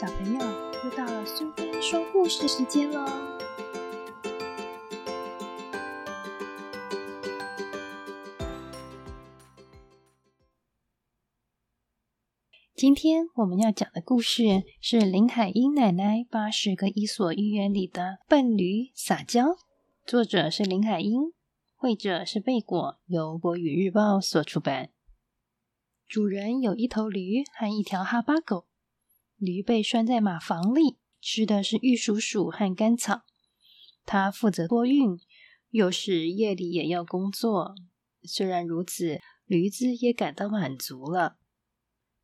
小朋友，又到了苏菲说故事时间喽！今天我们要讲的故事是林海音奶奶八十个伊索寓言里的笨驴撒娇，作者是林海音，绘者是贝果，由国语日报所出版。主人有一头驴和一条哈巴狗。驴被拴在马房里，吃的是玉蜀黍和干草。它负责托运，又是夜里也要工作。虽然如此，驴子也感到满足了。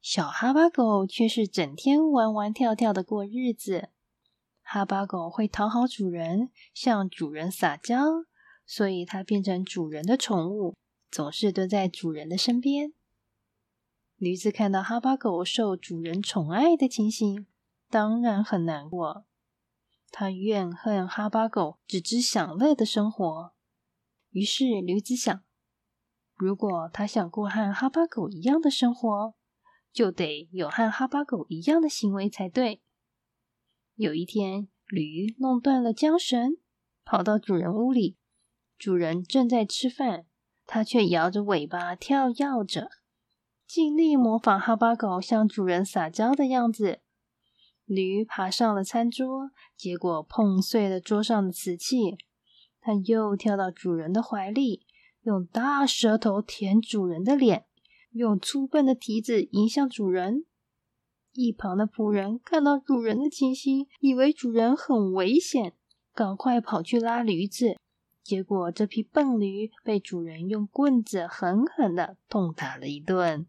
小哈巴狗却是整天玩玩跳跳的过日子。哈巴狗会讨好主人，向主人撒娇，所以它变成主人的宠物，总是蹲在主人的身边。驴子看到哈巴狗受主人宠爱的情形，当然很难过。他怨恨哈巴狗只知享乐的生活。于是驴子想：如果他想过和哈巴狗一样的生活，就得有和哈巴狗一样的行为才对。有一天，驴弄断了缰绳，跑到主人屋里。主人正在吃饭，它却摇着尾巴跳跃着。尽力模仿哈巴狗向主人撒娇的样子。驴爬上了餐桌，结果碰碎了桌上的瓷器。它又跳到主人的怀里，用大舌头舔主人的脸，用粗笨的蹄子迎向主人。一旁的仆人看到主人的情形，以为主人很危险，赶快跑去拉驴子。结果这匹笨驴被主人用棍子狠狠的痛打了一顿。